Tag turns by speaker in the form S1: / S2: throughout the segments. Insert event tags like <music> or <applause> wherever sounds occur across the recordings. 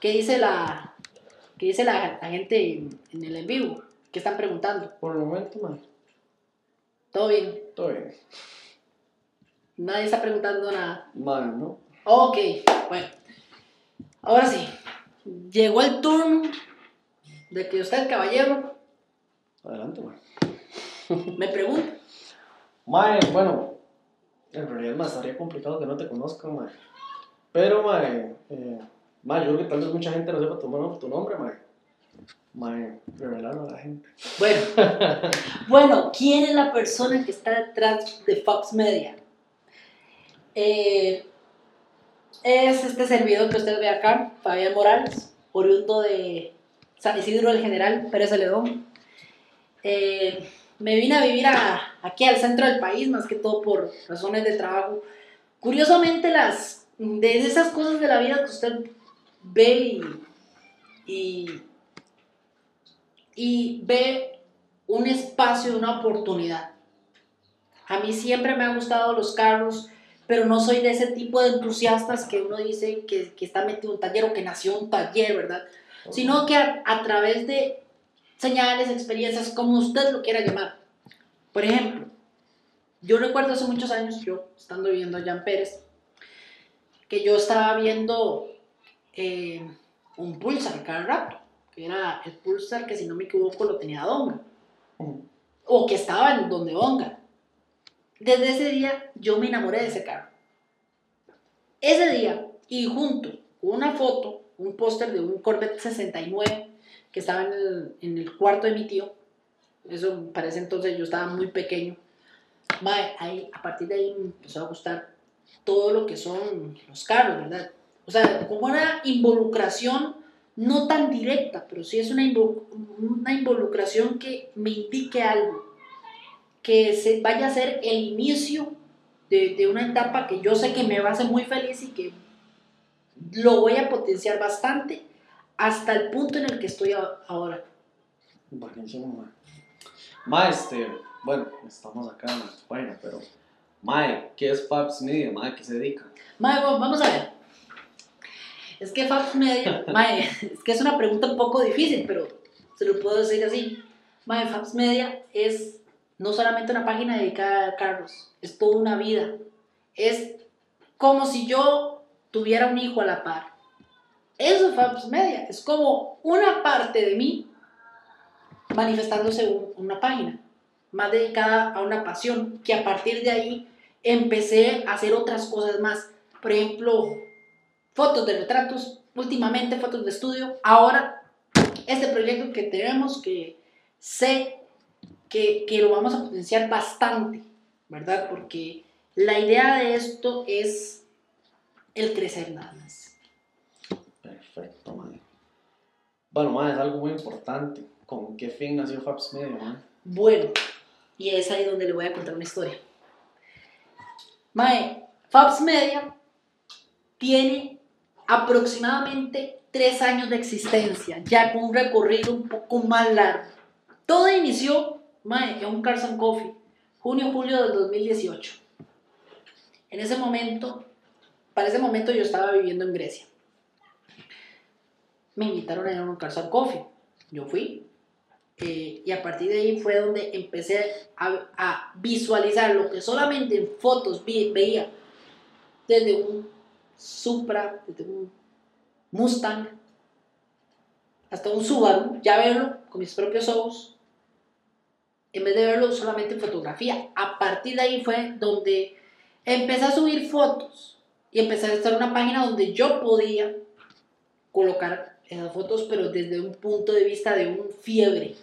S1: ¿Qué dice la, qué dice la, la gente en, en el en vivo? ¿Qué están preguntando?
S2: Por el momento, mae.
S1: ¿Todo bien?
S2: Todo bien.
S1: Nadie está preguntando nada.
S2: Mae, ¿no?
S1: Ok, bueno. Ahora sí. Llegó el turno de que usted, caballero,
S2: Adelante, mae. <laughs>
S1: me pregunte.
S2: Mae, bueno, en realidad más estaría complicado que no te conozcan, mae. Pero, mae, eh, mae, yo creo que tal vez mucha gente no sepa tu, tu nombre, mae. Mae, revelarlo a la gente.
S1: Bueno, <laughs> bueno, ¿quién es la persona que está detrás de Fox Media? Eh, es este servidor que usted ve acá, Fabián Morales, oriundo de San Isidro del General, Pérez Celedón. Eh, me vine a vivir a- aquí al centro del país, más que todo por razones de trabajo. Curiosamente, las de esas cosas de la vida que usted ve y, y y ve un espacio, una oportunidad. A mí siempre me han gustado los carros, pero no soy de ese tipo de entusiastas que uno dice que, que está metido en un taller o que nació un taller, ¿verdad? Sino que a, a través de señales, experiencias, como usted lo quiera llamar. Por ejemplo, yo recuerdo hace muchos años, yo estando viviendo allá en Pérez, que yo estaba viendo eh, un Pulsar cada rato que era el Pulsar que si no me equivoco lo tenía Donga, o que estaba en donde Donga. Desde ese día yo me enamoré de ese carro. Ese día, y junto con una foto, un póster de un Corvette 69 que estaba en el, en el cuarto de mi tío, eso parece entonces yo estaba muy pequeño, ahí, a partir de ahí me empezó a gustar todo lo que son los carros, ¿verdad? O sea, como una involucración no tan directa, pero sí es una, una involucración que me indique algo, que se vaya a ser el inicio de, de una etapa que yo sé que me va a hacer muy feliz y que lo voy a potenciar bastante hasta el punto en el que estoy ahora.
S2: Buenísimo. Mae, este, bueno, estamos acá en pero. Mae, ¿qué es Fabs Media? Mae, ¿qué se dedica?
S1: Mae, vamos a ver. Es que Fabs Media, <laughs> mae, es que es una pregunta un poco difícil, pero se lo puedo decir así. Mae, Fabs Media es no solamente una página dedicada a carros, es toda una vida. Es como si yo tuviera un hijo a la par. Eso es Fabs Media, es como una parte de mí manifestándose en una página, más dedicada a una pasión, que a partir de ahí empecé a hacer otras cosas más. Por ejemplo, fotos de retratos, últimamente fotos de estudio. Ahora, este proyecto que tenemos, que sé que, que lo vamos a potenciar bastante, ¿verdad? Porque la idea de esto es el crecer nada más.
S2: Perfecto, mae. Bueno, mae, es algo muy importante. ¿Con qué fin nació Fabs Media, mae?
S1: Bueno, y es ahí donde le voy a contar una historia. Mae, Fabs Media tiene aproximadamente tres años de existencia, ya con un recorrido un poco más largo. Todo inició, mae, en un Carson Coffee, junio-julio del 2018. En ese momento, para ese momento yo estaba viviendo en Grecia. Me invitaron a ir a un Carson Coffee. Yo fui, eh, y a partir de ahí fue donde empecé a, a visualizar lo que solamente en fotos vi- veía desde un Supra, desde un Mustang, hasta un Subaru, ya verlo con mis propios ojos, en vez de verlo solamente en fotografía. A partir de ahí fue donde empecé a subir fotos y empecé a estar en una página donde yo podía colocar esas fotos, pero desde un punto de vista de un fiebre.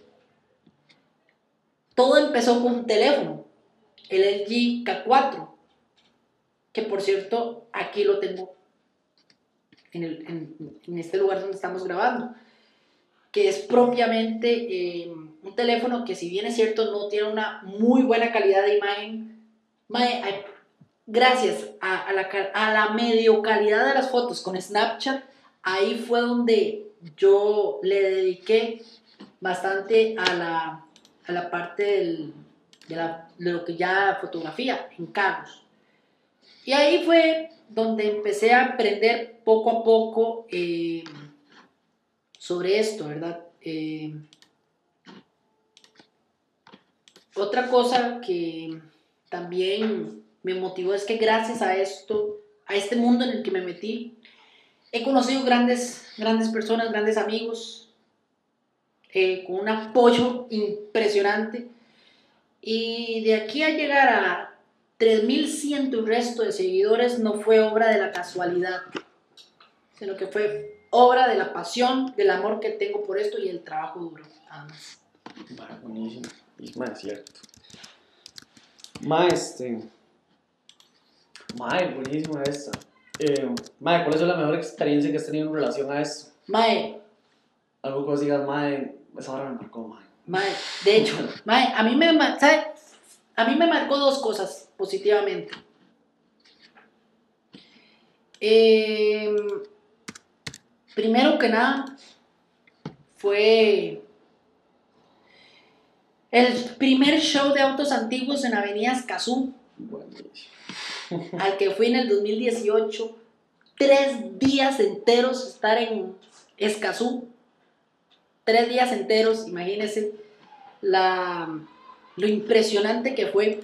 S1: Todo empezó con un teléfono, el LG K4, que por cierto aquí lo tengo en, el- en- en este lugar donde estamos grabando, que es propiamente eh, un teléfono que si bien es cierto no tiene una muy buena calidad de imagen, gracias a, a la, a la medio calidad de las fotos con Snapchat, ahí fue donde yo le dediqué bastante a la, a la parte de, la- de lo que ya fotografía en carros. Y ahí fue donde empecé a aprender poco a poco eh, sobre esto, ¿verdad? Eh, otra cosa que también me motivó es que gracias a esto, a este mundo en el que me metí, he conocido grandes, grandes personas, grandes amigos, eh, con un apoyo impresionante. Y de aquí a llegar a 3100 y resto de seguidores no fue obra de la casualidad, sino que fue obra de la pasión, del amor que tengo por esto y el trabajo duro. Nada más.
S2: Va, buenísimo. Y más cierto. Ma, este. Mae, buenísima esta. Eh, mae, ¿cuál es la mejor experiencia que has tenido en relación a esto?
S1: Mae,
S2: Algo que vos digas, mae, esa hora me marcó, mae.
S1: mae, de hecho, <laughs> mae, a mí me, ¿sabe? A mí me marcó dos cosas positivamente. Eh, primero que nada, fue el primer show de autos antiguos en Avenida Escazú,
S2: Buenísimo.
S1: Al que fui en el 2018. Tres días enteros estar en Escazú. Tres días enteros, imagínense la, lo impresionante que fue.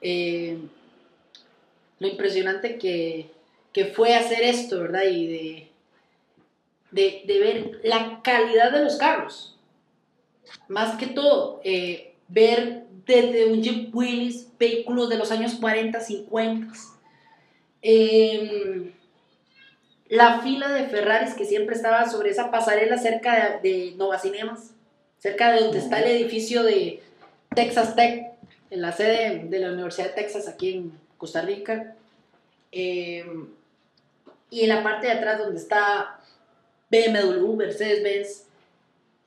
S1: eh, lo impresionante que, que fue hacer esto, ¿verdad? Y de, de, ver la calidad de los carros. Más que todo, eh, ver desde un Jeep Willys, vehículos de los años 40, 50. em, la fila de Ferraris que siempre estaba sobre esa pasarela cerca de, de Nova Cinemas, cerca de donde está el edificio de Texas Tech, en la sede de la Universidad de Texas aquí en Costa Rica. Em, y en la parte de atrás donde está BMW, Mercedes-Benz,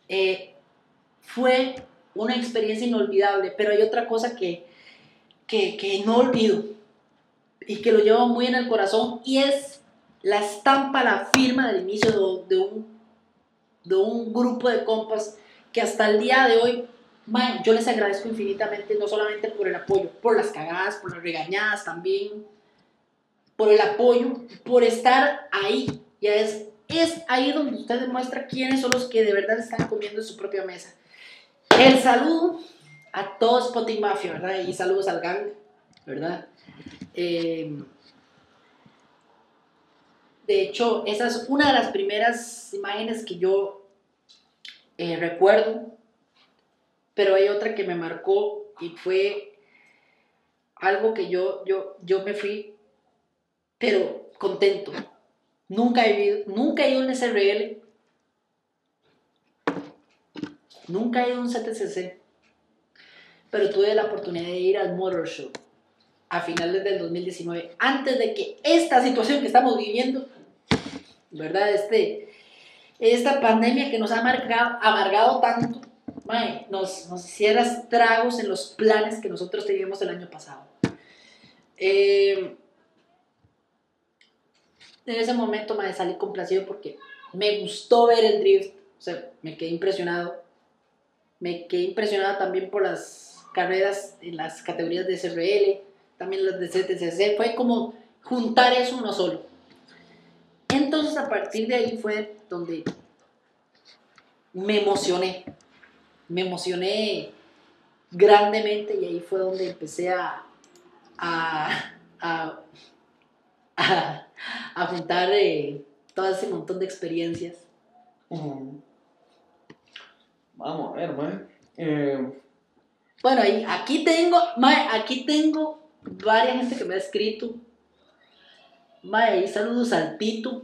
S1: eh, fue una experiencia inolvidable, pero hay otra cosa que, que, que no olvido y que lo llevo muy en el corazón y es la estampa, la firma del inicio de, un, de un grupo de compas que hasta el día de hoy, mae, yo les agradezco infinitamente, no solamente por el apoyo, por las cagadas, por las regañadas también, por el apoyo, por estar ahí. Ya es, es ahí donde usted demuestra quiénes son los que de verdad están comiendo en su propia mesa. El saludo a todo Spotting Mafia, ¿verdad? Y saludos al gang, ¿verdad? Eh, de hecho, esa es una de las primeras imágenes que yo eh, recuerdo, pero hay otra que me marcó y fue algo que yo, yo, yo me fui, pero contento. Nunca he ido, nunca he ido un SRL, nunca he ido a un CTCC, pero tuve la oportunidad de ir al Motor Show a finales del 2019, antes de que esta situación que estamos viviendo, ¿verdad? Este, esta pandemia que nos ha amargado, amargado tanto, mae, nos, nos hiciera estragos en los planes que nosotros teníamos el año pasado. Eh, en ese momento me salí complacido porque me gustó ver el drift, o sea, me quedé impresionado. Me quedé impresionado también por las carreras en las categorías de SRL, también las de CTCC. Fue como juntar eso uno solo. Entonces a partir de ahí fue donde me emocioné. Me emocioné grandemente y ahí fue donde empecé a, a, a, juntar eh, todo ese montón de experiencias.
S2: Vamos a ver, mae. Eh,
S1: Bueno, ahí, aquí tengo, mae, aquí tengo varias gente que me ha escrito. Mae, saludos al Tito,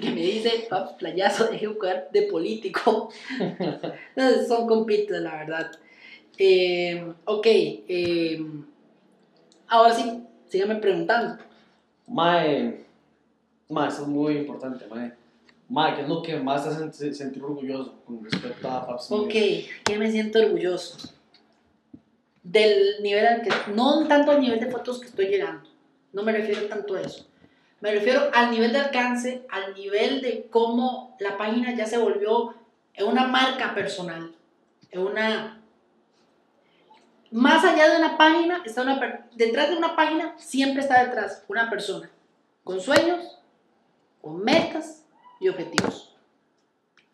S1: que me dice, playazo, <laughs> deje de jugar de político. <laughs> Son compitas, la verdad. Eh, ok, eh, ahora sí, síganme preguntando.
S2: mae. Mae, eso es muy importante, mae. Mae, ¿qué es lo que más te hace sen- sentir orgulloso con respecto a Paps
S1: Ok,
S2: Media?
S1: que me siento orgulloso. Del nivel al que, no tanto al nivel de fotos que estoy llegando, no me refiero tanto a eso. Me refiero al nivel de alcance, al nivel de cómo la página ya se volvió una marca personal, una... Más allá de una página, está una, detrás de una página siempre está detrás una persona. con sueños, con metas y objetivos.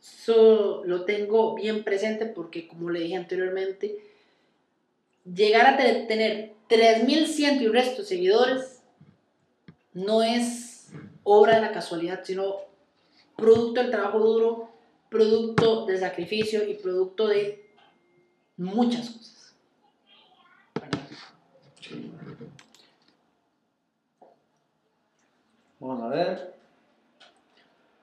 S1: Eso lo tengo bien presente porque, como le dije anteriormente, llegar a te- tener 3.100 y resto de seguidores no es obra de la casualidad, sino producto del trabajo duro, producto del sacrificio y producto de muchas cosas.
S2: Vamos a ver.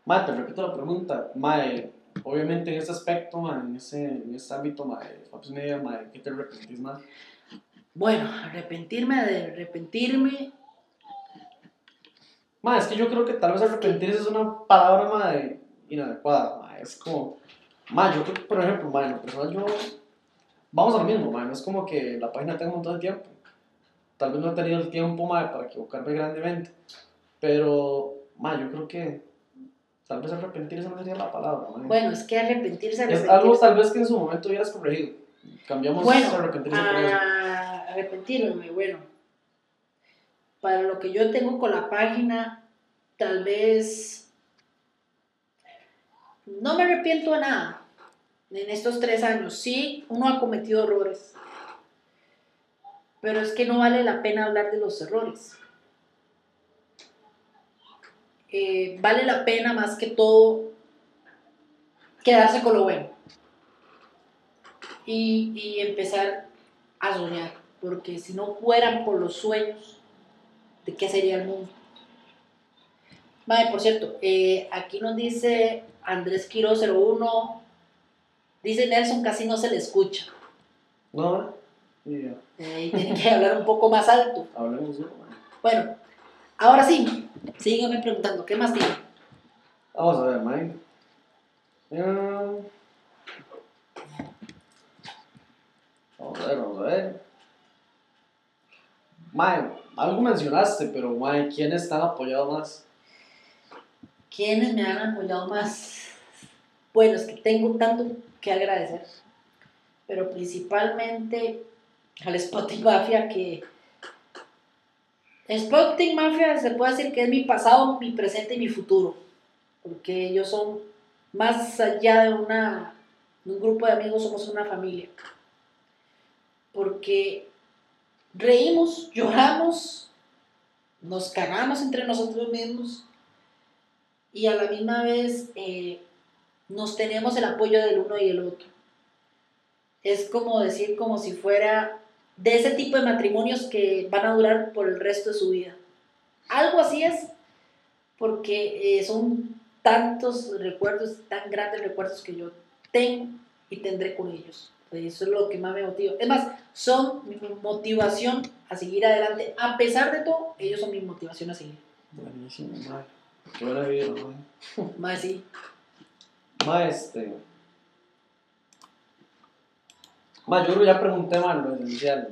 S2: Mae, te repito la pregunta. Mae, obviamente en este aspecto, mae, en ese, en este ámbito, mae, Media, mae, ¿qué te arrepentís más?
S1: Bueno, arrepentirme de arrepentirme,
S2: Mae, es que yo creo que tal vez arrepentirse es una palabra, mae, inadecuada, mae. Es como, mae, yo creo que, por ejemplo, mae, en lo personal yo, vamos a lo mismo, mae, no es como que la página tenga un montón de tiempo. Tal vez no he tenido el tiempo, mae, para equivocarme grandemente. Pero, mae, yo creo que tal vez arrepentirse no sería la palabra,
S1: bueno, es que arrepentirse,
S2: Es
S1: arrepentirse.
S2: algo tal vez que en su momento hubieras corregido. Cambiamos
S1: Bueno,
S2: arrepentirse por eso.
S1: a arrepentirme, bueno. Para lo que yo tengo con la página, tal vez no me arrepiento de nada en estos tres años. Sí, uno ha cometido errores, pero es que no vale la pena hablar de los errores. Eh, vale la pena más que todo quedarse con lo bueno y, y empezar a soñar, porque si no fueran por los sueños, ¿de qué sería el mundo? Vale, por cierto, eh, aquí nos dice Andrés Quiro 01, dice Nelson, casi no se le escucha.
S2: No, y ya,
S1: Eh, tiene que hablar un poco más alto.
S2: hablemos.
S1: Bueno, ahora sí, sígueme preguntando, ¿qué más tiene?
S2: Vamos a ver, Mike. Vamos a ver, vamos a ver. Mae, algo mencionaste, pero Mae, ¿quiénes te han apoyado más?
S1: ¿Quiénes me han apoyado más? Bueno, es que tengo tanto que agradecer, pero principalmente al Spotting Mafia que... Spotting Mafia se puede decir que es mi pasado, mi presente y mi futuro, porque ellos son más allá de, una, un grupo de amigos, somos una familia. Porque reímos, lloramos, nos cagamos entre nosotros mismos y a la misma vez eh, nos tenemos el apoyo del uno y el otro. Es como decir, como si fuera de ese tipo de matrimonios que van a durar por el resto de su vida. Algo así es, porque eh, son tantos recuerdos, tan grandes recuerdos que yo tengo y tendré con ellos. Eso es lo que más me motiva. Es más, son mi motivación a seguir adelante. A pesar de todo, ellos son mi motivación a seguir.
S2: Buenísimo. Qué buena vida, Mae.
S1: Más sí.
S2: Este. Mae, yo creo que ya pregunté, Mae, lo esencial.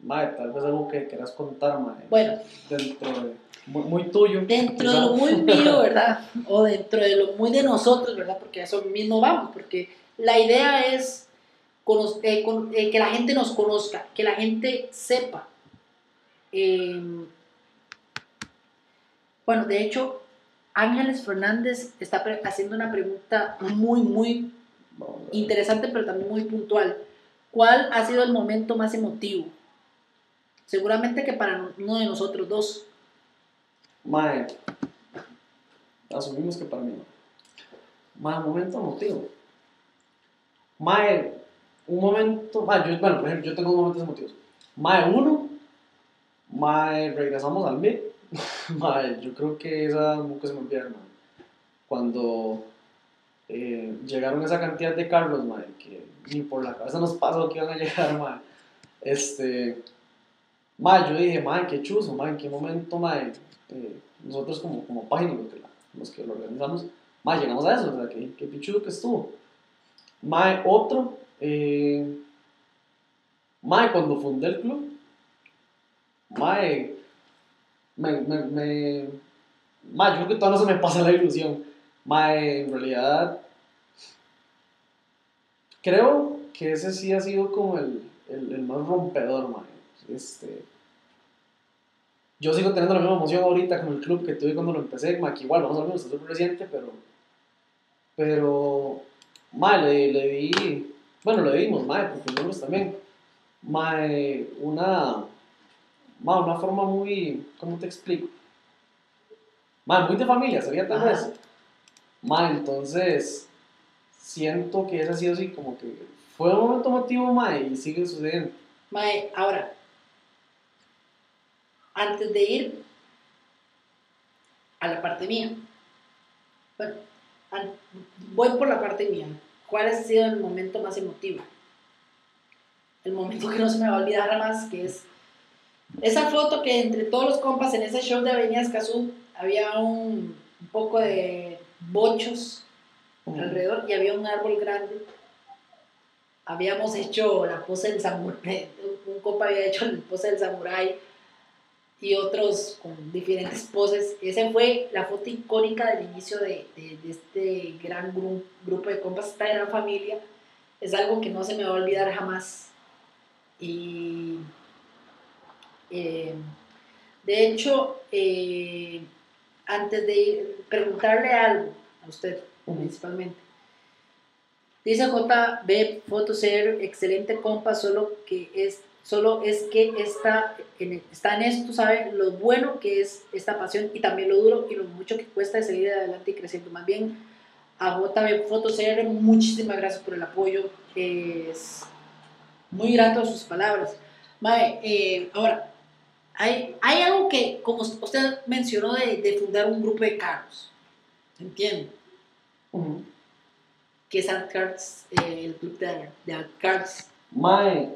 S2: Mae, tal vez algo que quieras contar, Mae.
S1: Bueno,
S2: Dentro de. Muy, muy tuyo.
S1: dentro de lo muy mío, <laughs> ¿verdad? O dentro de lo muy de nosotros, ¿verdad? Porque a eso mismo vamos, porque la idea es eh, con- eh, que la gente nos conozca, que la gente sepa. Eh, bueno, de hecho, Ángeles Fernández está haciendo una pregunta muy, muy interesante, pero también muy puntual. ¿Cuál ha sido el momento más emotivo? Seguramente que para uno de nosotros dos.
S2: Mae, asumimos que para mí. Mae, momento emotivo. Mae, un momento. Mae, yo, bueno, por ejemplo, yo tengo momentos emotivos. Mae, uno. Mae, regresamos al MIT. <laughs> Mae, yo creo que esa nunca se me olvida, mae. Cuando eh, llegaron esa cantidad de carros, mae, que ni por la cabeza nos pasó que iban a <laughs> llegar, mae. Este. Mae, yo dije, mae, qué chuzo, mae, en qué momento, mae, eh, nosotros como, como página, los que, la- los que lo organizamos, mae, llegamos a eso, o sea, qué, qué pichudo que estuvo. Mae, otro, eh, mae, cuando fundé el club, mae, me, me, me, mae, yo creo que todavía no se me pasa la ilusión. Mae, en realidad, creo que ese sí ha sido como el, el, el más rompedor, mae. Este, yo sigo teniendo la misma emoción ahorita con el club que tuve cuando lo empecé, ma, que igual, vamos a ver, está súper reciente, pero, pero, ma, le, le di, bueno, le dimos, ma, porque nosotros también, ma, una, ma, una forma muy, ¿cómo te explico? Ma, muy de familia, sería tal vez. Ma, entonces, siento que ese ha sido así como que fue un momento emotivo, ma, y sigue sucediendo.
S1: Mae, ahora, antes de ir a la parte mía, bueno, voy por la parte mía. ¿Cuál ha sido el momento más emotivo? El momento que no se me va a olvidar jamás, que es esa foto que entre todos los compas en ese show de Avenida Escazú había un, un poco de bochos alrededor y había un árbol grande. Habíamos hecho la pose del samurái, <laughs> un compa había hecho la pose del samurái y otros con diferentes poses. Esa fue la foto icónica del inicio de, de- de este gran gru- grupo de compas, esta gran familia. Es algo que no se me va a olvidar jamás. Y eh, de hecho, eh, antes de ir, preguntarle algo a usted principalmente. Dice JB Fotoser, excelente compa, solo que es solo es que está en, está en esto, ¿sabe? Lo bueno que es esta pasión y también lo duro y lo mucho que cuesta de seguir adelante y creciendo. Más bien, a JB Fotoser, muchísimas gracias por el apoyo. Es muy grato sus palabras. Mae, eh, ahora, hay, hay algo que, como usted mencionó, de, de fundar un grupo de carros. ¿Entiende?
S2: Ujú.
S1: que es Art Cards, eh, el club de, de Art Cards.
S2: Mae.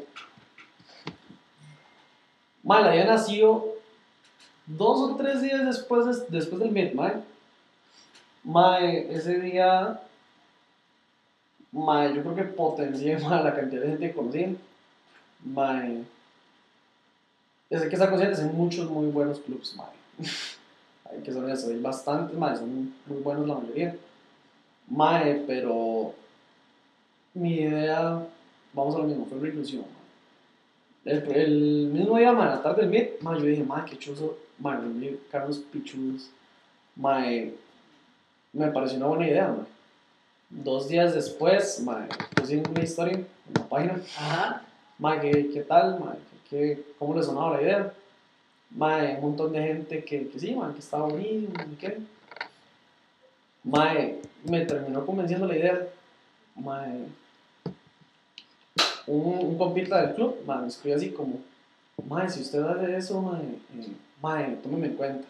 S2: Mae, la idea nació dos o tres días después, de- después del Meet, Mae. Mae, ese día. Mae, yo creo que potencié <laughs> mae, la cantidad de gente que conocía. Mae. Sé que estar conscientes hay muchos muy buenos clubs, Mae. <laughs> hay que ser honestos, hay bastantes, Mae, son muy buenos la mayoría. Mae, pero. Mi idea vamos a lo mismo, fue una ilusión. El, el mismo día, man, a la tarde del man, yo dije, man, qué chuzo, man, Carlos Pichudos, man, me pareció una buena idea, man. Dos días después, man, puse una historia en la página,
S1: Ajá.
S2: man, ¿qué, qué tal, man? ¿Qué, cómo le sonaba la idea? Man, un montón de gente que, que sí, que estaba bonito, y qué. Man, me terminó convenciendo la idea, man, un, un compita del club, mae, me escribió así como, mae, si usted hace eso, mae, eh, mae, tómeme en cuenta.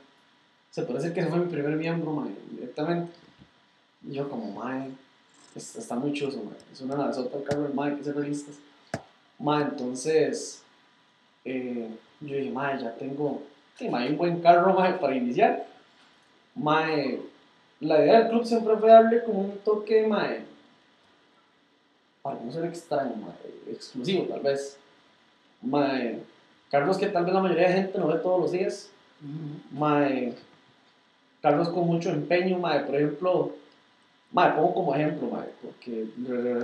S2: Se parece que ese fue mi primer miembro, mae, directamente. Y yo como, mae, es- está muy chuzo, mae, es una nazota el carro del mae, que ser realistas. Mae, entonces, eh, yo dije, mae, ya tengo, sí, un buen carro, mae, para iniciar. Mae, la idea del club siempre fue darle como un toque, mae, para no ser extraño, mae, exclusivo tal vez. Mae, Carlos que tal vez la mayoría de gente no ve todos los días. Mae, Carlos con mucho empeño, mae, por ejemplo, mae, pongo como ejemplo, mae, porque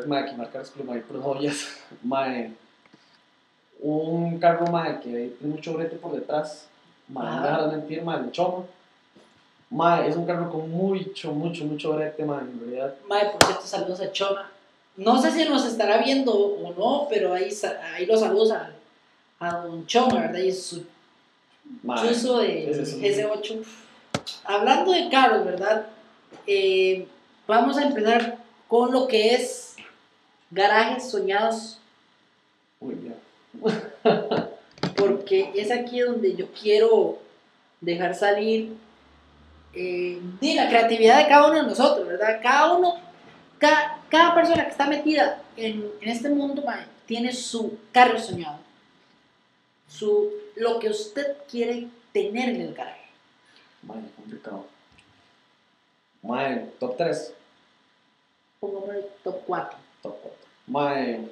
S2: mae, que marcar Carlos <laughs> mae, por joyas, mae, un carro, mae, que tiene mucho brete por detrás, mae, no mentir, mae, el Choma, mae, es un carro con mucho, mucho, mucho brete, mae, en realidad,
S1: Mae, por cierto, saludos a Choma. No sé si nos estará viendo o no, pero ahí, ahí los saludos a, a Don Choma, ¿verdad? Y su
S2: mae,
S1: chuzo de
S2: ese es un-
S1: S8. Hablando de carros, ¿verdad? Eh, vamos a empezar con lo que es garajes soñados. <laughs> porque es aquí donde yo quiero dejar salir eh, de la creatividad de cada uno de nosotros, ¿verdad? Cada uno, cada, cada persona que está metida en, en este mundo tiene su carro soñado, su, lo que usted quiere tener en el garaje.
S2: Mae, complicado. Mae, top 3,
S1: Pongámosle top 4.
S2: top 4. Mae,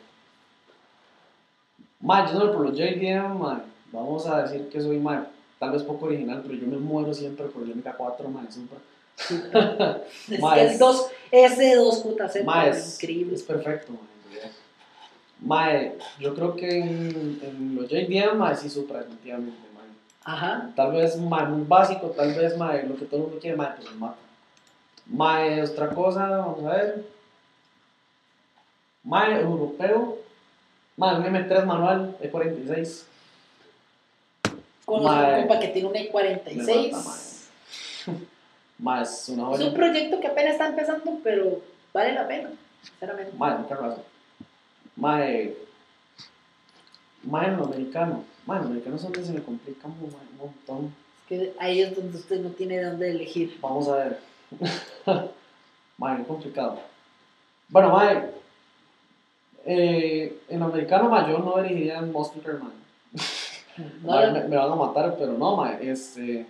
S2: mae, yo no por los JDM, mae, vamos a decir que soy, mae, tal vez poco original, pero yo me muero siempre por el MK4, mae, Supra. <laughs>
S1: Es que
S2: es-
S1: el 2, ese 2JZ
S2: Mae,
S1: es increíble.
S2: es perfecto, mae. Mae, yo creo que en, en los JDM, mae, sí Supra, definitivamente, mae.
S1: Ajá.
S2: Tal vez mae, muy básico, tal vez mae, lo que todo el mundo quiere, mae, pues mata. Mae, otra cosa, vamos a ver. Mae, europeo. Mae, un M3 manual E E46.
S1: Conozco
S2: Mae.
S1: un compa que tiene un
S2: Me
S1: E46.
S2: mata, mae. Mae, es una
S1: Es un proyecto que apenas está empezando, pero vale la pena, sinceramente.
S2: Mae. Mae, en lo americano. Mae, en lo americano es donde se me complica un un montón.
S1: Es que ahí es donde usted no tiene de dónde elegir.
S2: Vamos a ver. <laughs> qué complicado. Bueno, mae. Eh, en lo americano, mae, yo no elegiría en Muscular, <laughs> mae.
S1: No,
S2: Mae, me, me van a matar, pero no, mae. Este.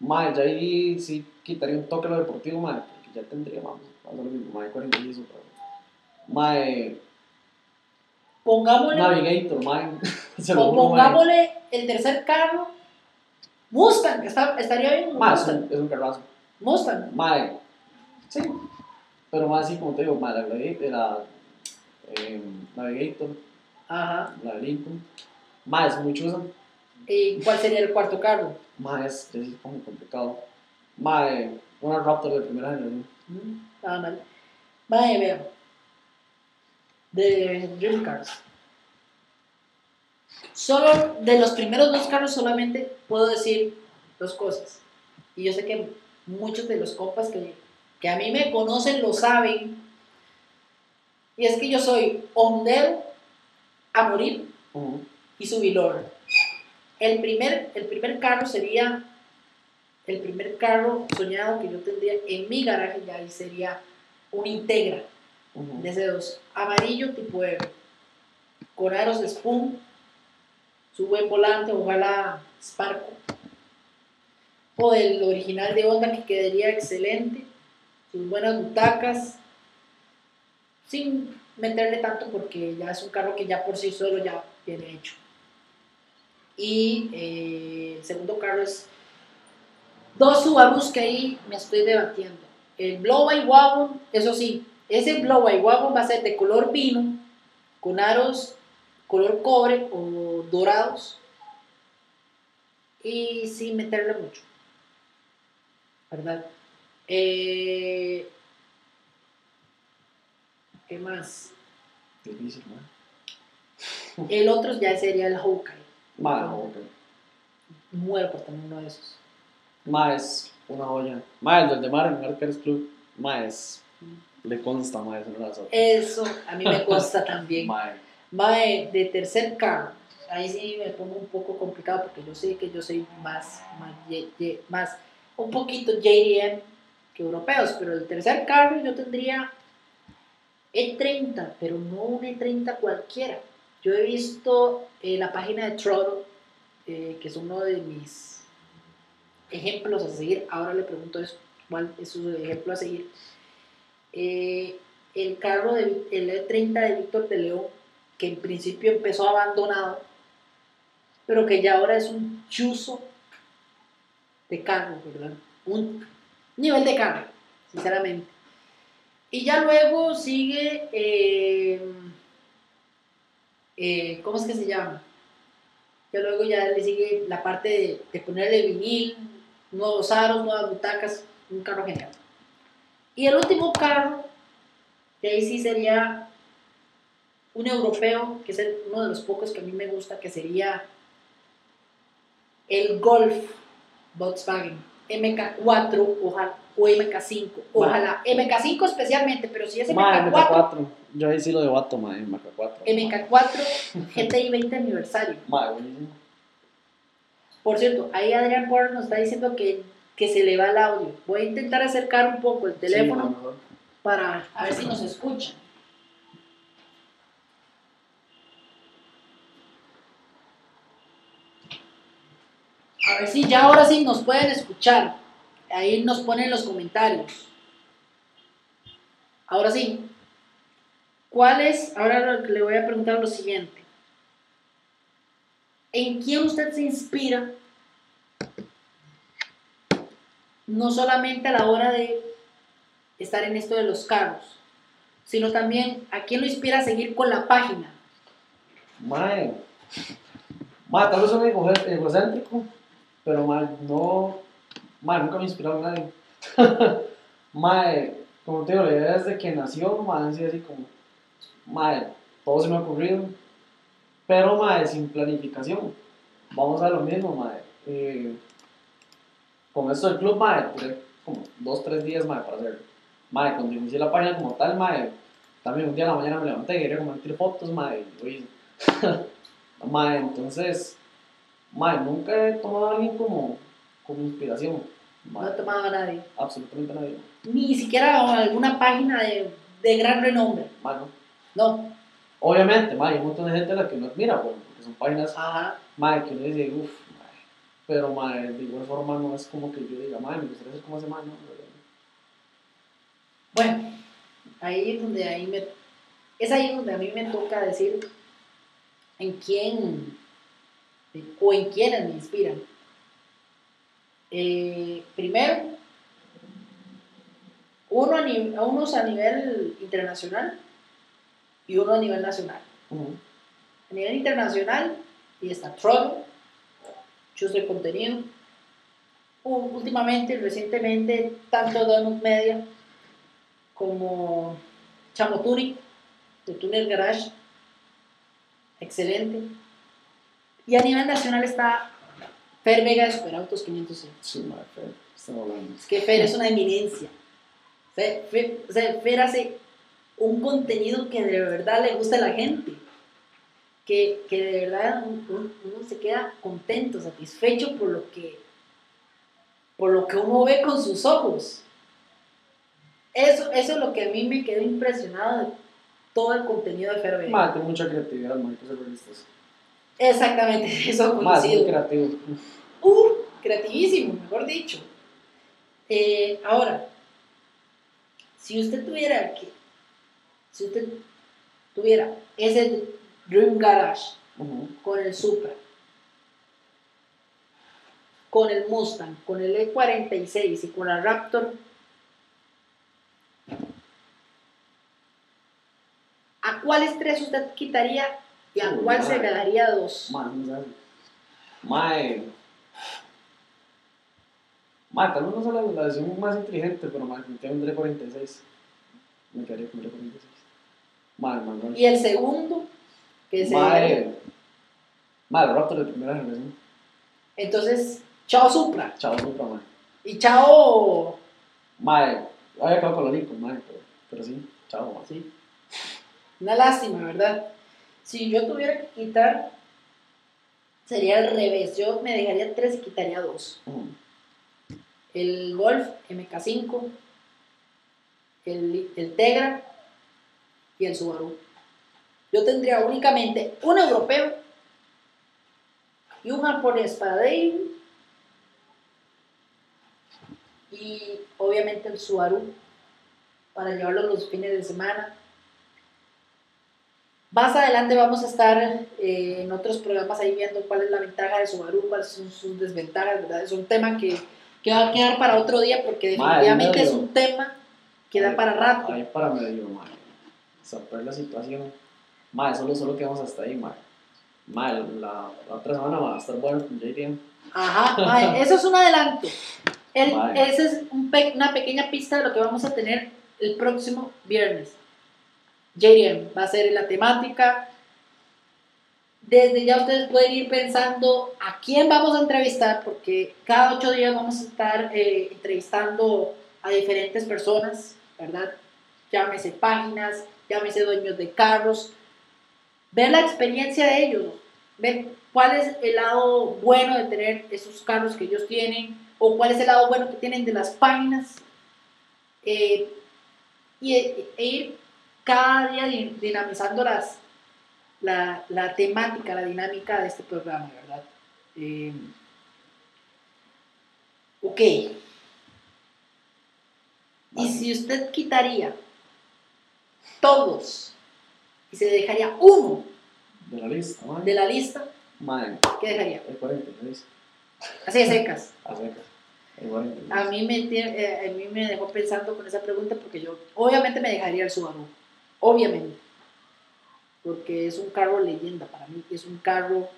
S2: Mae, ya ahí sí quitaría un toque a lo deportivo, mae. Porque ya tendría, vamos, lo mismo, mae, 46 otra vez. Mae,
S1: pongámosle,
S2: Navigator, mae. <laughs> Se lo juro,
S1: pongámosle el tercer carro. Mustang, está- estaría bien. un
S2: Mae, es
S1: Mustang.
S2: un, es un carrazo.
S1: Mustang.
S2: Mae, sí. Pero más así como te digo, mae, la, Gladi- la eh, Navigator,
S1: Ajá.
S2: la Lincoln. Mae, es muy chusa.
S1: ¿Y cuál sería el cuarto carro?
S2: Mae, es, es como complicado. Mae, una Raptor de primera generación.
S1: Mm, Nada mal. Vaya, vea. De Dream Cars. Solo de los primeros dos carros solamente puedo decir dos cosas. Y yo sé que muchos de los compas que, que a mí me conocen lo saben. Y es que yo soy hondero a morir y subilor. El primer, el primer carro sería el primer carro soñado que yo tendría en mi garaje ya ahí sería un Integra
S2: Ujú.
S1: de ese dos amarillo tipo Evo con aros de Spoon su buen volante ojalá Sparco o el original de Honda que quedaría excelente sus buenas butacas sin meterle tanto porque ya es un carro que ya por sí solo ya viene hecho y eh, el segundo carro es dos Subarus que ahí me estoy debatiendo. El Blow by Wagon, eso sí, ese Blow by Wagon va a ser de color vino, con aros color cobre o dorados y sin meterle mucho. ¿Verdad? Eh, ¿Qué más?
S2: Difícil, mae.
S1: El otro ya sería el Hawkeye.
S2: No, ok.
S1: Muero por tener uno de esos.
S2: Es una joya. El del de Mar en Arcades Club. Es. Le consta, es una razón.
S1: Eso a mí me cuesta <laughs> también.
S2: Mae.
S1: Mae, de tercer carro, ahí sí me pongo un poco complicado porque yo sé que yo soy más, más, ye- ye- más un poquito JDM que europeos, pero el tercer carro yo tendría E30, pero no un E30 cualquiera. Yo he visto eh, la página de Throttle, eh, que es uno de mis ejemplos a seguir. Ahora le pregunto eso, cuál es su ejemplo a seguir. Eh, el carro de Vi- el E30 de Víctor de León, que en principio empezó abandonado, pero que ya ahora es un chuzo de carro, ¿verdad? Un nivel de carro, sinceramente. Y ya luego sigue, eh, eh, ¿cómo es que se llama? Ya luego ya le sigue la parte de, de ponerle vinil, nuevos aros, nuevas butacas, un carro genial. Y el último carro, de ahí sí sería un europeo, que es uno de los pocos que a mí me gusta, que sería el Golf Volkswagen MK4 ojalá, o MK5. Ojalá, MK5 especialmente, pero si es
S2: Mae,
S1: MK4,
S2: MK4. Yo ahí sí lo debato, mae, MK4.
S1: MK4 GTI 20 aniversario.
S2: Mae, buenísimo.
S1: Por cierto, ahí Adrián Porras nos está diciendo que, que se le va el audio. Voy a intentar acercar un poco el teléfono
S2: Sí,
S1: para a ver si nos escuchan. Ver si ya ahora sí nos pueden escuchar. Ahí nos ponen los comentarios. Ahora sí. ¿Cuál es? Ahora le voy a preguntar lo siguiente. ¿En quién usted se inspira? No solamente a la hora de estar en esto de los carros, sino también a quién lo inspira a seguir con la página.
S2: Mae. Madre, tal egocéntrico, pero madre, no. Madre, nunca me inspiró nadie. <laughs> madre, como te digo, la idea desde que nació, madre, así, así como. Madre, todo se me ha ocurrido. Pero, madre, sin planificación. Vamos a lo mismo, madre. Eh, con esto del club, duré como dos, tres días, madre, para hacerlo. Madre, cuando inicié la página como tal, madre, también un día a la mañana me levanté y quería compartir fotos, madre, y lo hice. <laughs> Mae, entonces, mae, nunca he tomado a alguien como, como inspiración.
S1: No he tomado a nadie.
S2: absolutamente nadie.
S1: Ni siquiera alguna página de, de gran renombre.
S2: Mae, no.
S1: No.
S2: Obviamente, mae, hay un montón de gente a la que uno admira, bueno, porque son páginas,
S1: Ajá.
S2: mae, que uno dice, uff, mae. Pero, mae, de igual forma no es como que yo diga, mae, me gustaría ser como ese mae, no.
S1: Bueno, ahí es donde ahí me, es ahí donde a mí me toca decir en quién o en quiénes me inspiran. Eh, primero, uno a, unos a nivel internacional y uno a nivel nacional. A nivel internacional, y está Troll, Chus de contenido. Últimamente, recientemente, tanto Donut Media como Chamoturi de Tuner Garage. Excelente. Y a nivel nacional está Fer Vega de Superautos 500.
S2: Sí, mae, feo, estamos hablando.
S1: Es que Fer es una eminencia. Fer, Fer- o sea, Fer hace un contenido que de verdad le gusta a la gente. Que, que de verdad un- un- uno se queda contento, satisfecho por lo que por lo que uno ve con sus ojos. Eso, eso es lo que a mí me quedó impresionado de todo el contenido de Fer Vega.
S2: Mae, tengo mucha creatividad, hay que.
S1: Exactamente, <laughs> eso
S2: es muy creativo.
S1: Uh, creativísimo, mejor dicho. Eh, ahora, si usted tuviera que, si usted tuviera ese Dream Garage con el Supra, con el Mustang, con el E46 y con la Raptor, ¿a cuáles tres usted quitaría y a cuál se
S2: madre.
S1: quedaría dos?
S2: Sabe. Mae. Mae, tal vez no sea la, la decisión más inteligente, pero mae, definitivamente un 46. Me quedaría con el 46. Mae, mae.
S1: Y el segundo, que se
S2: Mae. Mae, el Raptor de primera generación.
S1: Entonces, chao Supra
S2: Chao, super, mae.
S1: y chao.
S2: Mae, había acabado con la Lincoln, mae, pero, pero sí, chao, mae.
S1: Sí. Una lástima, ¿verdad? Si yo tuviera que quitar, sería al revés. Yo me dejaría tres y quitaría dos. El Golf MK5, el, el Tegra y el Subaru. Yo tendría únicamente un europeo y un Apple Spadale y obviamente el Subaru para llevarlo los fines de semana. Más adelante vamos a estar eh, en otros programas ahí viendo cuál es la ventaja de Subaru, cuáles son sus desventajas, ¿verdad? Es un tema que, que va a quedar para otro día porque
S2: Madre,
S1: definitivamente es
S2: medio.
S1: un tema que da para rato.
S2: Ahí para medio, mae. Saber la situación. Mae, solo, solo quedamos hasta ahí, mae. Mae, la, la otra semana va a estar bueno con JDM.
S1: Ajá, mae, <laughs> eso es un adelanto. El- esa es un pe- una pequeña pista de lo que vamos a tener el próximo viernes. JDM va a ser la temática. Desde ya ustedes pueden ir pensando a quién vamos a entrevistar, porque cada ocho días vamos a estar eh, entrevistando a diferentes personas, ¿verdad? Llámese páginas, llámese dueños de carros, ver la experiencia de ellos, ver cuál es el lado bueno de tener esos carros que ellos tienen, o cuál es el lado bueno que tienen de las páginas, eh, y e, e ir cada día di- dinamizando las, la, la temática, la dinámica de este programa, ¿verdad? Eh, ok. Y si usted quitaría todos y se dejaría uno
S2: De la lista, mae.
S1: de la lista,
S2: Mae,
S1: ¿qué dejaría?
S2: el 46.
S1: Así de secas. <laughs>
S2: A secas. El 46.
S1: A mí, me, eh, a mí me dejó pensando con esa pregunta porque yo obviamente me dejaría el Subaru. Obviamente. Porque es un carro leyenda para mí. Es un carro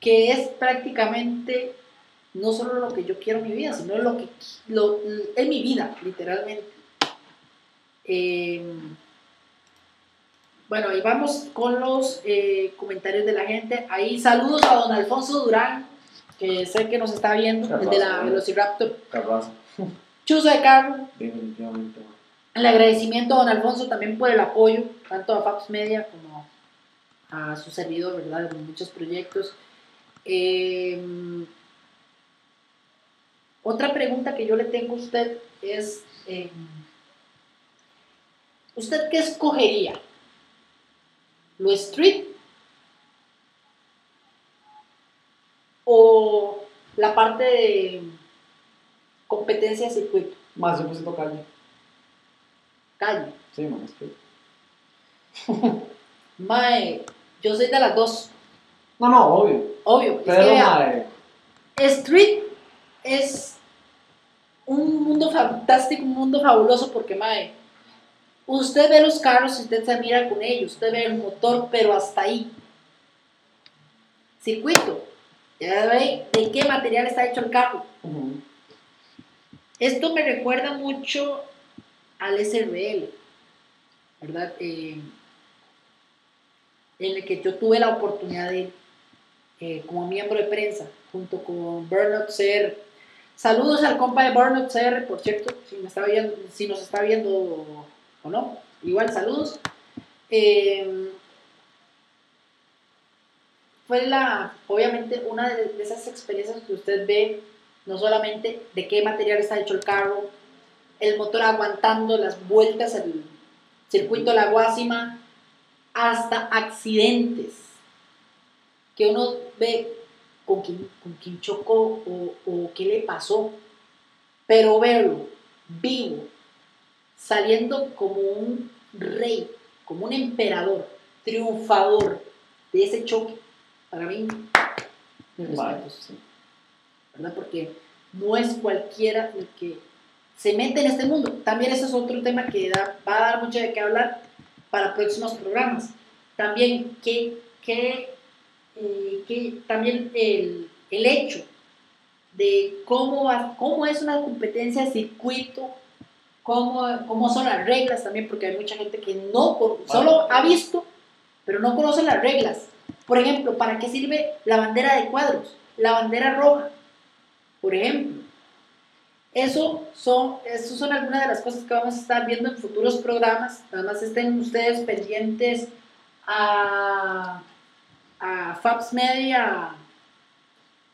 S1: que es prácticamente no solo lo que yo quiero en mi vida, sino lo que lo, en mi vida, literalmente. Eh, bueno, ahí vamos con los eh, comentarios de la gente. Ahí saludos a don Alfonso Durán, que sé que nos está viendo, el de la Velociraptor.
S2: Capaz.
S1: Chuzo de carro.
S2: Definitivamente.
S1: El agradecimiento a don Alfonso también por el apoyo, tanto a Fax Media como a su servidor, ¿verdad? En muchos proyectos. Eh, otra pregunta que yo le tengo a usted es, eh, ¿usted qué escogería? ¿Lo street? ¿O la parte de competencia de circuito?
S2: Más 100% calle.
S1: Calle.
S2: Sí, street. <laughs>
S1: Mae, yo soy de las dos,
S2: No, no, obvio.
S1: obvio. es que
S2: Pero, mae,
S1: Street es un mundo fantástico, un mundo fabuloso porque, mae, usted ve los carros y usted se mira con ellos, usted ve el motor, pero hasta ahí. Circuito, ya ve de qué material está hecho el carro. Esto me recuerda mucho al SRL, ¿verdad? Eh, en el que yo tuve la oportunidad de eh, como miembro de prensa, junto con Burnout CR. Saludos al compa de Burnout CR, por cierto, si, me está viendo, si nos está viendo o no. Igual, saludos. Eh, fue la, obviamente, una de, de esas experiencias que usted ve, no solamente de qué material está hecho el carro, el motor aguantando las vueltas, el circuito de la Guásima, hasta accidentes que uno ve con quién, con quién chocó o, o qué le pasó, pero verlo vivo, saliendo como un rey, como un emperador, triunfador de ese choque, para mí,
S2: sí.
S1: ¿verdad? Porque no es cualquiera el que se mete en este mundo. También ese es otro tema que da- va a dar mucho de qué hablar para próximos programas. También que, que, eh, que también el, el hecho de cómo, va- cómo es una competencia de circuito, cómo, cómo son las reglas también, porque hay mucha gente que no, solo ha visto, pero no conoce las reglas. Por ejemplo, ¿para qué sirve la bandera de cuadros? La bandera roja, por ejemplo. Eso son, eso son algunas de las cosas que vamos a estar viendo en futuros programas. Nada más estén ustedes pendientes a, a Fabs Media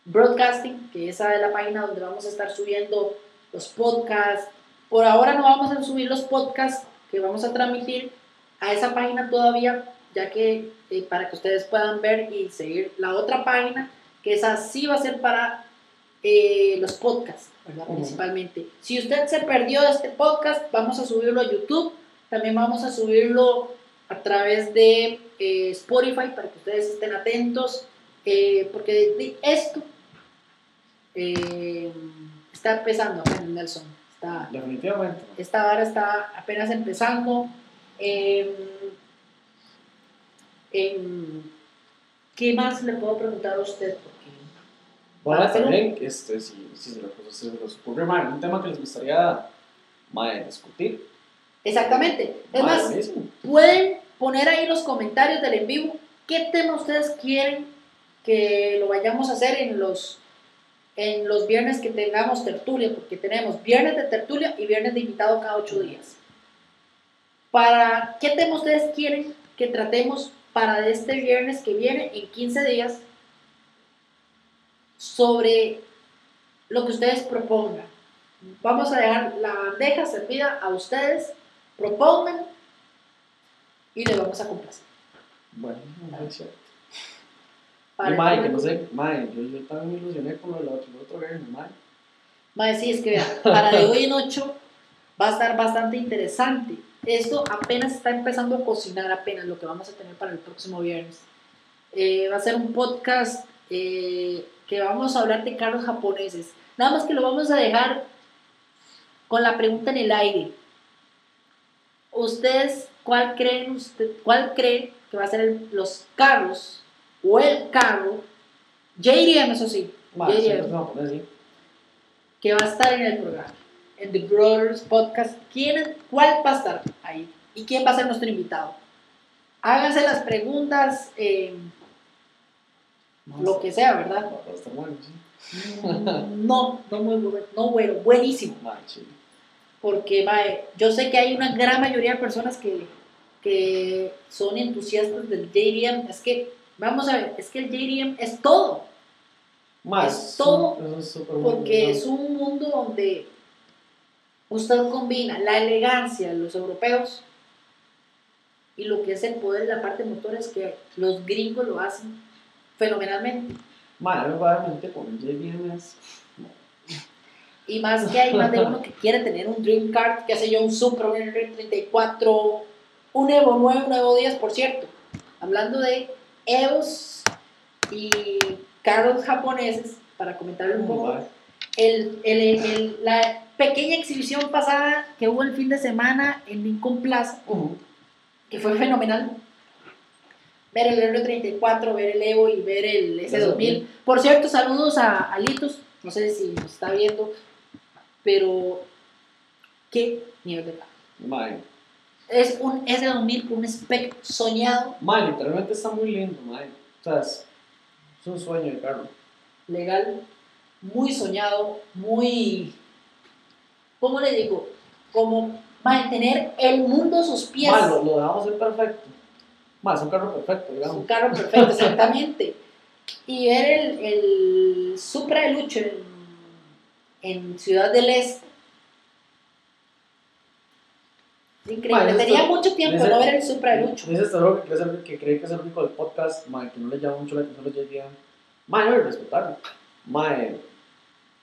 S1: Broadcasting, que esa es la página donde vamos a estar subiendo los podcasts. Por ahora no vamos a subir los podcasts que vamos a transmitir a esa página todavía, ya que eh, para que ustedes puedan ver y seguir la otra página, que esa sí va a ser para eh, los podcasts, Principalmente. Si usted se perdió de este podcast, vamos a subirlo a YouTube, también vamos a subirlo a través de eh, Spotify para que ustedes estén atentos, eh, porque de- de esto eh, está empezando Nelson. Está,
S2: Definitivamente.
S1: esta vara está apenas empezando. Em, em, ¿Qué más le puedo preguntar a usted? Un-
S2: también, este, si, si se, les, ocurre mae, un tema que les gustaría mae, discutir.
S1: Exactamente. Es
S2: mae,
S1: más,
S2: buenísimo.
S1: pueden poner ahí los comentarios del en vivo qué tema ustedes quieren que lo vayamos a hacer en los en los viernes que tengamos tertulia, porque tenemos viernes de tertulia y viernes de invitado cada ocho días. Para qué tema ustedes quieren que tratemos para este viernes que viene en 15 días sobre lo que ustedes propongan. Vamos a dejar la bandeja servida a ustedes, propongan y le vamos a complacer.
S2: Bueno, cierto.
S1: Para
S2: Y mae, que no sé, mae, yo, yo también me ilusioné con lo del otro, el otro viernes, mae.
S1: Mae, sí, es que para de hoy en ocho va a estar bastante interesante. Esto apenas está empezando a cocinar, apenas lo que vamos a tener para el próximo viernes. Eh, va a ser un podcast eh, que vamos a hablar de carros japoneses. Nada más que lo vamos a dejar con la pregunta en el aire. ¿Ustedes cuál creen, usted, cuál creen que va a ser el- los carros o el carro JDM, eso sí,
S2: Mae,
S1: JDM.
S2: poner así.
S1: que va a estar en el programa, en The Brothers Podcast. ¿Quién, ¿Cuál va a estar ahí? ¿Y quién va a ser nuestro invitado? Háganse las preguntas, eh, lo que sea, ¿verdad?
S2: Bueno, sí.
S1: No, no muy bueno, no bueno, buenísimo.
S2: Chido.
S1: Porque, mae, yo sé que hay una gran mayoría de personas que, que son entusiastas del JDM. Es que, vamos a ver, es que el JDM es todo. Es todo
S2: es
S1: Porque es un mundo donde usted combina la elegancia de los europeos y lo que es el poder de la parte motor es que los gringos lo hacen fenomenalmente.
S2: Mae, no me va a dar mente con el JDM es...
S1: Y más que hay más de uno que quiere tener un Dream Card, que sé yo, un Supra, un R34, un Evo 9, un Evo 10, por cierto. Hablando de Evos y carros japoneses, para comentarle un poco.
S2: Mae,
S1: el, el- el- la pequeña exhibición pasada que hubo el fin de semana en Lincoln Plaza,
S2: ujú.
S1: que fue fenomenal. Ver el R34, ver el Evo y ver el S2000. Por cierto, saludos a Alitos, no sé si nos está viendo, pero qué nivel de.
S2: Mae,
S1: Es un S2000 con un spec soñado,
S2: mae, literalmente está muy lindo, mae. O sea, es, es un sueño de carro.
S1: legal, muy soñado, muy, ¿cómo le digo? Como mantener el mundo a sus pies.
S2: Mae, lo, lo dejamos ser perfecto. Es un carro perfecto,
S1: Es
S2: digamos.
S1: un carro perfecto, exactamente. Y ver el, el Supra de Lucho en, en Ciudad del Este. Es Increíble.
S2: Ma,
S1: Tenía
S2: está-
S1: mucho tiempo de
S2: ese-
S1: no ver el Supra de Lucho.
S2: Este bro que cree, que cree que es el único del podcast, mae, que no le llama mucho la atención los JDM. Mae, no, respetarlo. Mae,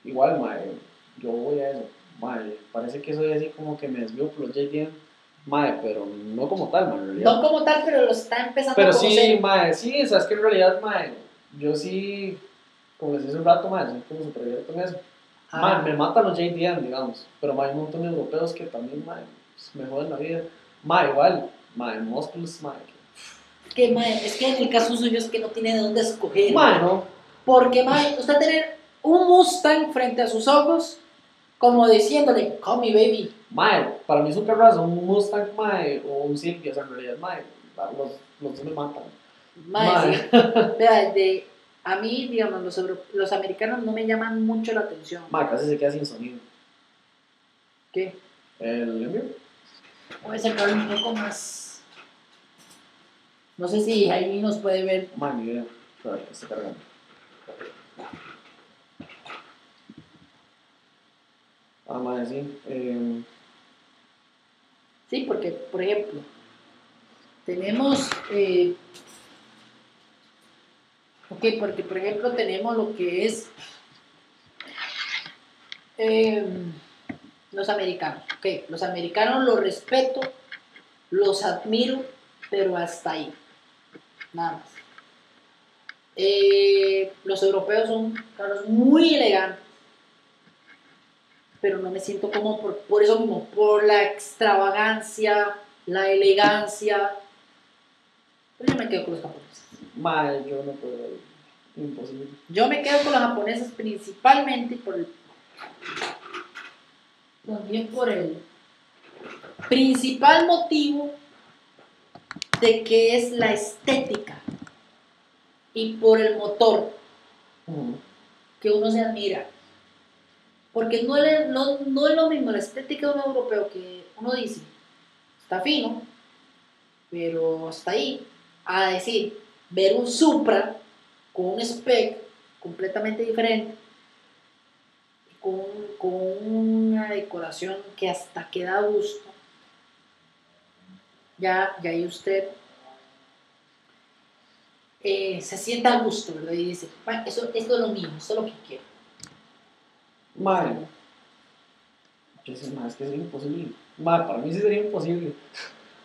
S2: igual, mae, yo voy a eso. Mae, parece que soy así como que me desvío por los JDM. Mae, pero no como tal, mae, en realidad.
S1: No como tal, pero lo está empezando
S2: pero
S1: a conocer.
S2: sí, mae, sí, o sea, es que en realidad, mae, yo sí, como les dije hace un rato, mae, soy como super abierto en eso.
S1: Ah,
S2: Mae, me matan los JDM, digamos. Pero mae, hay un montón de europeos que también, mae, pues, me joden la vida. Mae, igual, mae, Muscles, mae.
S1: que, mae, es que en el caso suyo es que no tiene de dónde escoger.
S2: Mae, no.
S1: Porque, mae, usted tener un Mustang frente a sus ojos, como diciéndole, call me baby.
S2: Mae, para mí es un carrazo, un Mustang, mae, o un Silvia, o sea, en realidad, mae, los, los dos me matan.
S1: Mae,
S2: Mae.
S1: sí. <laughs> Vea, de, a mí, digamos, los, los americanos no me llaman mucho la atención.
S2: Mae, casi se queda sin sonido.
S1: ¿Qué?
S2: El envío.
S1: Voy a sacar un poco más. No sé si ahí nos puede ver.
S2: Mae, mi idea. Espera, que está cargando. Ah, mae, sí. Eh,
S1: Sí, porque, por ejemplo, tenemos. eh, ok, porque, por ejemplo, tenemos lo que es. eh, los americanos. Ok, los americanos los respeto, los admiro, pero hasta ahí. Nada más. Eh, los europeos son carros muy elegantes, pero no me siento como por, por eso mismo, por la extravagancia, la elegancia. Pero yo me quedo con los japoneses.
S2: mae, yo no puedo. Imposible.
S1: Yo me quedo con los japoneses principalmente por el. También por el principal motivo de que es la estética y por el motor que uno se admira. Porque no, le- no, no es lo mismo la estética de un europeo que uno dice, está fino, pero hasta ahí, a decir, ver un Supra con un spec completamente diferente, con, con una decoración que hasta queda a gusto, ya, ya ahí usted eh, se sienta a gusto, ¿verdad? Y dice, "Va, eso, esto es lo mío, esto es lo que quiero.
S2: Mae, yo mae, es que sería imposible. Mae, para mí sí sería imposible.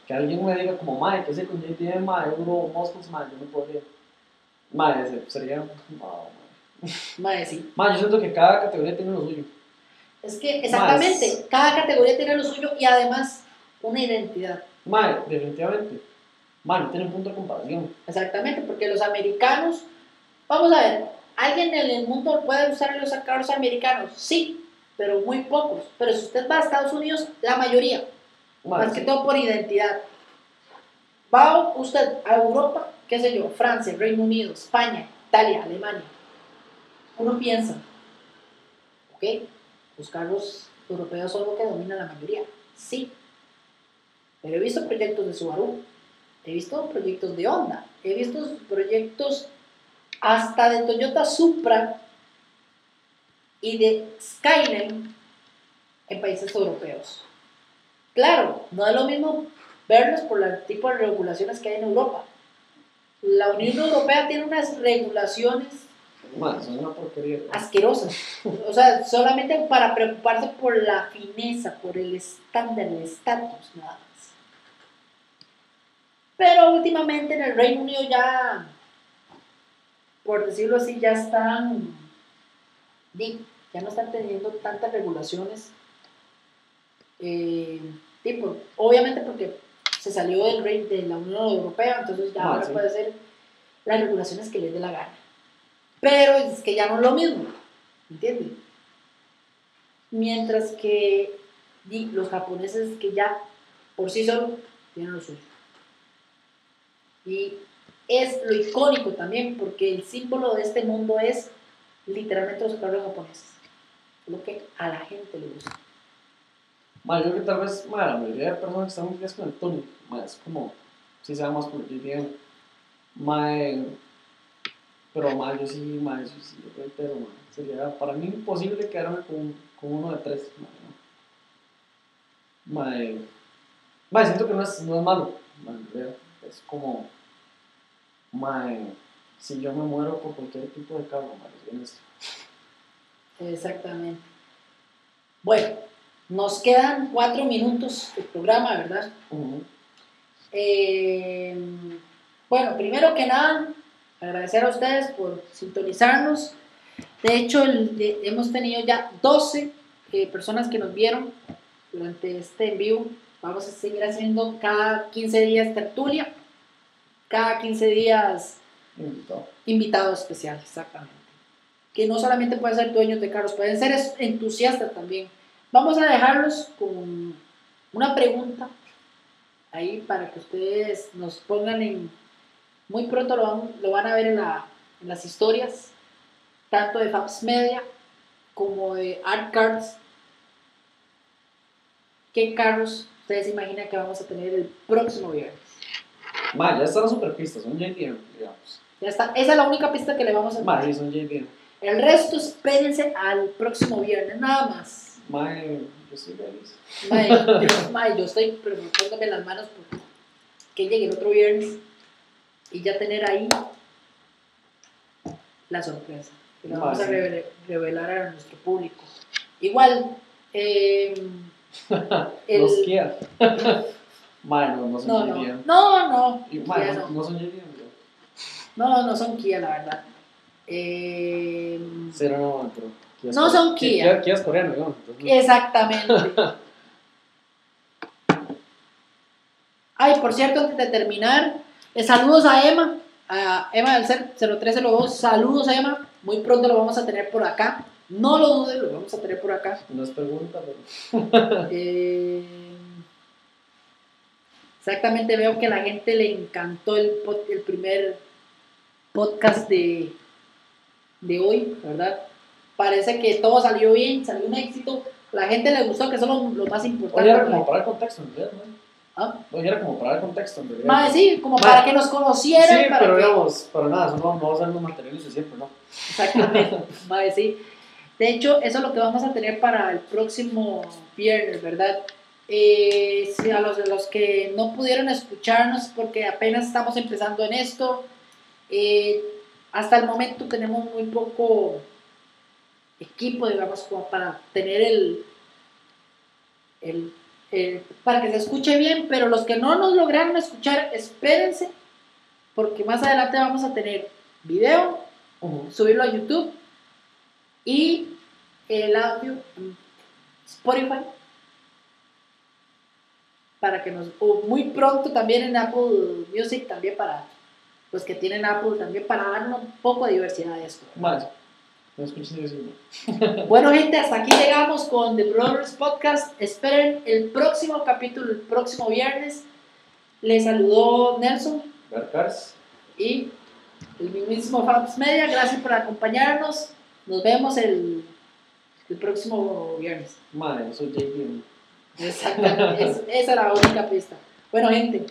S2: Que alguien me diga como, mae, que sé con JTM, mae, Euro, Muscles, mae, yo no podría. Mae, ese sería, no, mae.
S1: Mae, sí.
S2: Mae, yo siento que cada categoría tiene lo suyo.
S1: Es que exactamente,
S2: Más.
S1: cada categoría tiene lo suyo y además una identidad.
S2: Mae, definitivamente. No tiene punto de comparación.
S1: Exactamente, porque los americanos, vamos a ver, ¿Alguien en el mundo puede usar los carros americanos? Sí, pero muy pocos. Pero si usted va a Estados Unidos, la mayoría.
S2: Mae,
S1: más que
S2: sí.
S1: todo por identidad. Va usted a Europa, qué sé yo, Francia, Reino Unido, España, Italia, Alemania. Uno piensa, ok, los carros europeos son lo que domina la mayoría. Sí. Pero he visto proyectos de Subaru, he visto proyectos de Honda, he visto proyectos hasta de Toyota Supra y de Skyline en países europeos. Claro, no es lo mismo verlos por el tipo de regulaciones que hay en Europa. La Unión Europea tiene unas regulaciones
S2: Mae, son una porquería.
S1: asquerosas. O sea, solamente para preocuparse por la fineza, por el estándar, el estatus, nada más. Pero últimamente en el Reino Unido ya, por decirlo así, ya están, ya no están teniendo tantas regulaciones. Eh, di, por- obviamente porque se salió del rey de la Unión Europea, entonces ya
S2: Ah,
S1: ahora
S2: sí.
S1: puede ser las regulaciones que les dé la gana. Pero es que ya no es lo mismo, ¿entiendes? Mientras que los japoneses que ya por sí solos tienen lo suyo. Y es lo icónico también, porque el símbolo de este mundo es literalmente los carros japoneses. Lo que a la gente le gusta.
S2: Mae, yo creo que tal vez, la mayoría de personas que están metidas con el túnel, mae, es como, si se más por bien. Mae, pero mae, yo sí, mae, eso sí, yo reitero, sería para mí imposible quedarme con, con uno de tres, mae, ¿no? Mae, mae, siento que no es, no es malo, es como, mae, si yo me muero por cualquier tipo de carro, mae, es bien esto.
S1: Exactamente. Bueno, nos quedan cuatro minutos de programa, ¿verdad? Eh, bueno, primero que nada, agradecer a ustedes por sintonizarnos. De hecho, el- de- hemos tenido ya 12 eh, personas que nos vieron durante este en vivo. Vamos a seguir haciendo cada 15 días tertulia, cada 15 días
S2: Invitado.
S1: invitado especial, exactamente. Que no solamente pueden ser dueños de carros, pueden ser entusiastas también. Vamos a dejarlos con una pregunta ahí para que ustedes nos pongan en... Muy pronto lo van, lo van a ver en, la- en las historias, tanto de Fabs Media como de Art Cards. ¿Qué carros ustedes imaginan que vamos a tener el próximo viernes?
S2: Mae, ya están las superpistas, son JDM, digamos.
S1: Ya está, esa es la única pista que le vamos a dar.
S2: sí, son JDM.
S1: El resto espérense al próximo viernes, nada más.
S2: Mae, yo estoy feliz.
S1: Mae, <laughs> yo, estoy preguntándome las manos por que llegue el otro viernes y ya tener ahí la sorpresa. Que la vamos a revelar a nuestro público. Igual, <laughs> eh, el-
S2: Los <laughs> Mae, no, no son
S1: no, no, no, no,
S2: Y,
S1: Kia
S2: no,
S1: no.
S2: no son
S1: no, no son Kia, la verdad. Eh,
S2: Cero no, pero. Kia es
S1: No son
S2: Kia.
S1: Kia.
S2: Es coreano, digamos. entonces-
S1: Exactamente. <laughs> Ay, por cierto, antes de terminar, eh, saludos a Emma, a Emma del 0302, saludos a Emma, muy pronto lo vamos a tener por acá, no lo dudes, lo vamos a tener por acá.
S2: No es pregunta, pero.
S1: Eh, exactamente, veo que a la gente le encantó el, el primer podcast de, de hoy, ¿verdad? Parece que todo salió bien, salió un éxito, la gente le gustó, que eso es lo, lo más importante.
S2: Oye, era como para el contexto, en realidad, ¿no?
S1: ¿Ah?
S2: Era como para el contexto, en realidad.
S1: Mae, sí, como para que nos conocieran.
S2: Sí,
S1: para
S2: pero
S1: que-
S2: digamos, para nada, eso no, no va a ser los materiales de siempre, ¿no?
S1: Exactamente, <laughs> mae, sí. De hecho, eso es lo que vamos a tener para el próximo viernes, ¿verdad? Eh, a los, de los que no pudieron escucharnos porque apenas estamos empezando en esto, eh, hasta el momento tenemos muy poco equipo, digamos, como para tener el, el, el- para que se escuche bien, pero los que no nos lograron escuchar, espérense, porque más adelante vamos a tener video, subirlo a YouTube y el audio en Spotify para que nos o muy pronto también en Apple Music también para pues que tienen Apple también para dar un poco de diversidad a esto.
S2: No. <laughs> <laughs>
S1: Bueno, gente, hasta aquí llegamos con The Brothers Podcast. Esperen el próximo capítulo, el próximo viernes. Les saludó Nelson
S2: Garcars.
S1: y el mismísimo Fabs Media. Gracias por acompañarnos. Nos vemos el, el próximo viernes.
S2: Yo soy JP.
S1: Exactamente. Es- esa era la única pista. Bueno, gente,